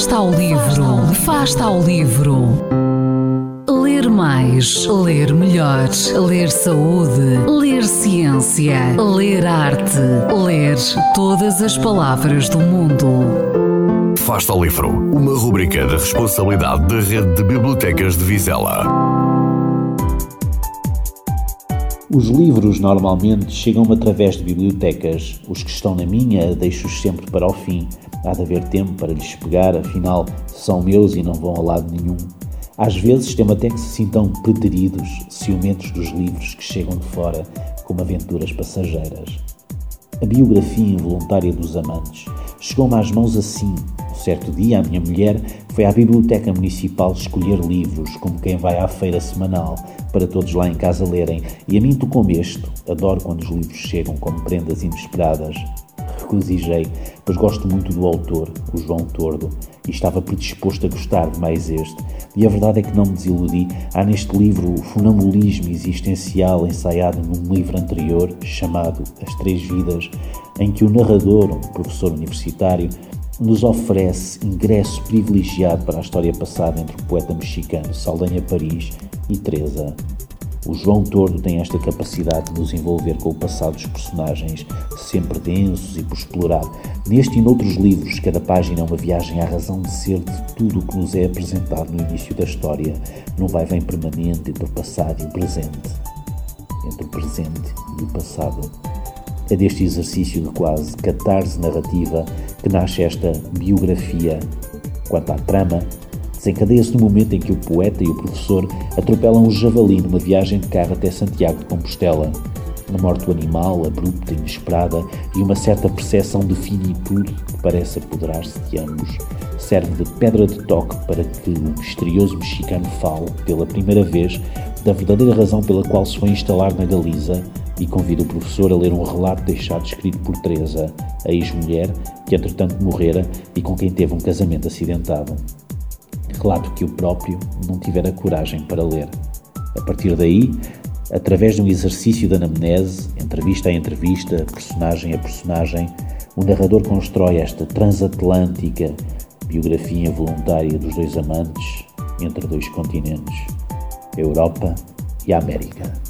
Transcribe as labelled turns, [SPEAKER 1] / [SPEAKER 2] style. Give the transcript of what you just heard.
[SPEAKER 1] Fasta ao livro, Fasta ao livro. Ler mais, ler melhor, ler saúde, ler ciência, ler arte, ler todas as palavras do mundo.
[SPEAKER 2] Fasta ao livro, uma rubrica da responsabilidade da Rede de Bibliotecas de Vizela.
[SPEAKER 3] Os livros normalmente chegam-me através de bibliotecas. Os que estão na minha deixo-os sempre para o fim. Há de haver tempo para lhes pegar, afinal são meus e não vão a lado nenhum. Às vezes temo até que se sintam preteridos, ciumentos dos livros que chegam de fora como aventuras passageiras. A biografia involuntária dos amantes chegou-me às mãos assim. Certo dia, a minha mulher foi à biblioteca municipal escolher livros, como quem vai à feira semanal, para todos lá em casa lerem, e a mim tocou-me este. Adoro quando os livros chegam como prendas inesperadas. Regozijei, pois gosto muito do autor, o João Tordo, e estava predisposto a gostar de mais este. E a verdade é que não me desiludi. Há neste livro o funambulismo existencial ensaiado num livro anterior, chamado As Três Vidas, em que o narrador, um professor universitário, nos oferece ingresso privilegiado para a história passada entre o poeta mexicano Saldanha Paris e Teresa. O João Tordo tem esta capacidade de nos envolver com o passado dos personagens, sempre densos e por explorar. Neste e noutros livros, cada página é uma viagem à razão de ser de tudo o que nos é apresentado no início da história, num vai-vem permanente entre o passado e o presente. Entre o presente e o passado. É deste exercício de quase catarse narrativa que nasce esta biografia. Quanto à trama, desencadeia-se no momento em que o poeta e o professor atropelam um javali numa viagem de carro até Santiago de Compostela. A morte do animal, abrupta, inesperada, e uma certa percepção de finitude que parece apoderar-se de ambos, serve de pedra de toque para que o misterioso mexicano fale, pela primeira vez, da verdadeira razão pela qual se foi instalar na Galiza e convida o professor a ler um relato deixado escrito por Teresa, a ex-mulher que entretanto morrera e com quem teve um casamento acidentado. Relato que o próprio não tivera coragem para ler. A partir daí, através de um exercício de anamnese, entrevista a entrevista, personagem a personagem, o narrador constrói esta transatlântica biografia voluntária dos dois amantes entre dois continentes, a Europa e a América.